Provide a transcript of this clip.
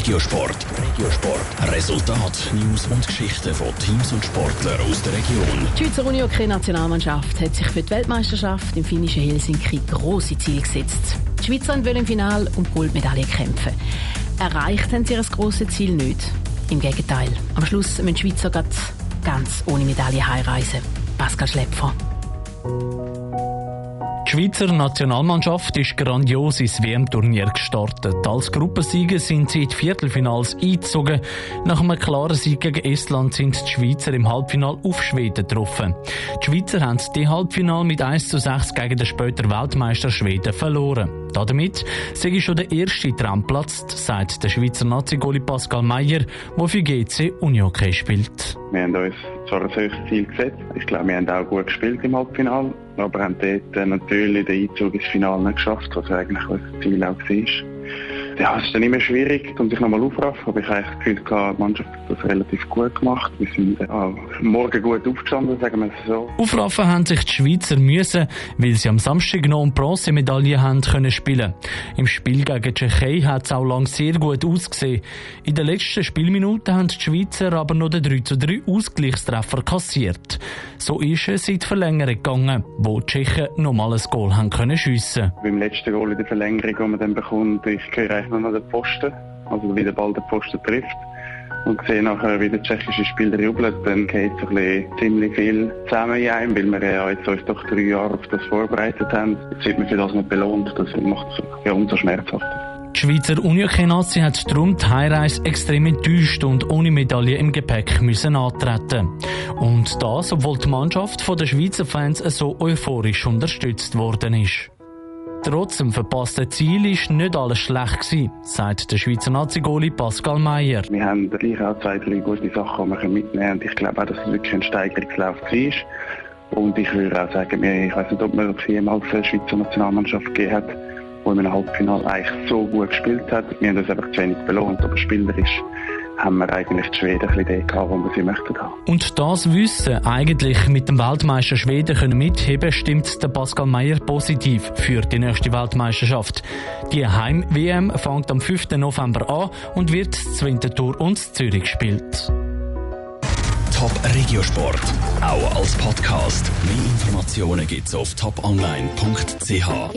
Regiosport. Regiosport. Resultat, News und Geschichten von Teams und Sportlern aus der Region. Die Schweizer Unihockey-Nationalmannschaft hat sich für die Weltmeisterschaft im finnischen Helsinki große Ziele gesetzt. Die Schweizer wollen im Finale um Goldmedaille kämpfen. Erreicht haben sie ihr grosses Ziel nicht. Im Gegenteil. Am Schluss müssen die Schweizer ganz ohne Medaille heimreisen. Pascal Schlepfer. Die Schweizer Nationalmannschaft ist grandios ins WM-Turnier gestartet. Als Gruppensieger sind sie in die Viertelfinals eingezogen. Nach einem klaren Sieg gegen Estland sind die Schweizer im Halbfinal auf Schweden getroffen. Die Schweizer haben die Halbfinal mit 1 zu 6 gegen den später Weltmeister Schweden verloren. Damit sei schon der erste Traum sagt der Schweizer Nazi-Goli Pascal Meyer, der für GC Unihockey spielt. Wir haben uns zwar ein höchstes Ziel gesetzt. Ich glaube, wir haben auch gut gespielt im Halbfinale, aber haben dort natürlich den Einzug ins Finale nicht geschafft, was eigentlich unser Ziel auch war ja, es ist dann immer schwierig, um sich nochmal aufraffen. Aber ich habe das die Mannschaft hat das relativ gut gemacht. Wir sind äh, morgen gut aufgestanden, sagen wir es so. Aufraffen haben sich die Schweizer müssen, weil sie am Samstag noch um Bronzemedaille haben können spielen. Im Spiel gegen Tschechei hat es auch lang sehr gut ausgesehen. In den letzten Spielminuten haben die Schweizer aber noch den 3 zu 3 Ausgleichstreffer kassiert. So ist es in die Verlängerung gegangen, wo die Tschechen nochmal ein Goal haben können schiessen. Beim letzten Goal in der Verlängerung, das man dann bekommt, ich höre noch an den Pfosten, also wie der Ball den Pfosten trifft. Und sehe nachher, wie der tschechische Spieler jubelt, dann geht so ein bisschen ziemlich viel zusammen in einem, weil wir ja jetzt uns doch drei Jahre auf das vorbereitet haben. Jetzt wird man für das nicht belohnt, das macht es ja umso schmerzhafter. Die Schweizer Unihockey-Nazi hat darum die Heimreise extrem enttäuscht und ohne Medaille im Gepäck müssen antreten. Und das, obwohl die Mannschaft von den Schweizer Fans so euphorisch unterstützt worden ist. Trotz dem verpassten Ziel war nicht alles schlecht gewesen, sagt der Schweizer Nazi-Goli Pascal Meyer. Wir haben gleich auch zwei, drei gute Sachen, die mitnehmen können. Ich glaube auch, dass es wirklich ein Steigerungslauf war. Und ich würde auch sagen, ich weiß nicht, ob man jemals eine Schweizer Nationalmannschaft gegeben hat, die im Halbfinale eigentlich so gut gespielt hat. Wir haben das einfach zu wenig belohnt, aber spielerisch haben wir eigentlich die Schweden ein bisschen gehabt, wo wir sie möchten haben. Und das Wissen, eigentlich mit dem Weltmeister Schweden können mitheben, stimmt der Pascal Meyer positiv für die nächste Weltmeisterschaft. Die Heim-WM fängt am 5. November an und wird das Winterthur und Zürich gespielt. Top Regiosport, auch als Podcast. Mehr Informationen gibt's auf toponline.ch.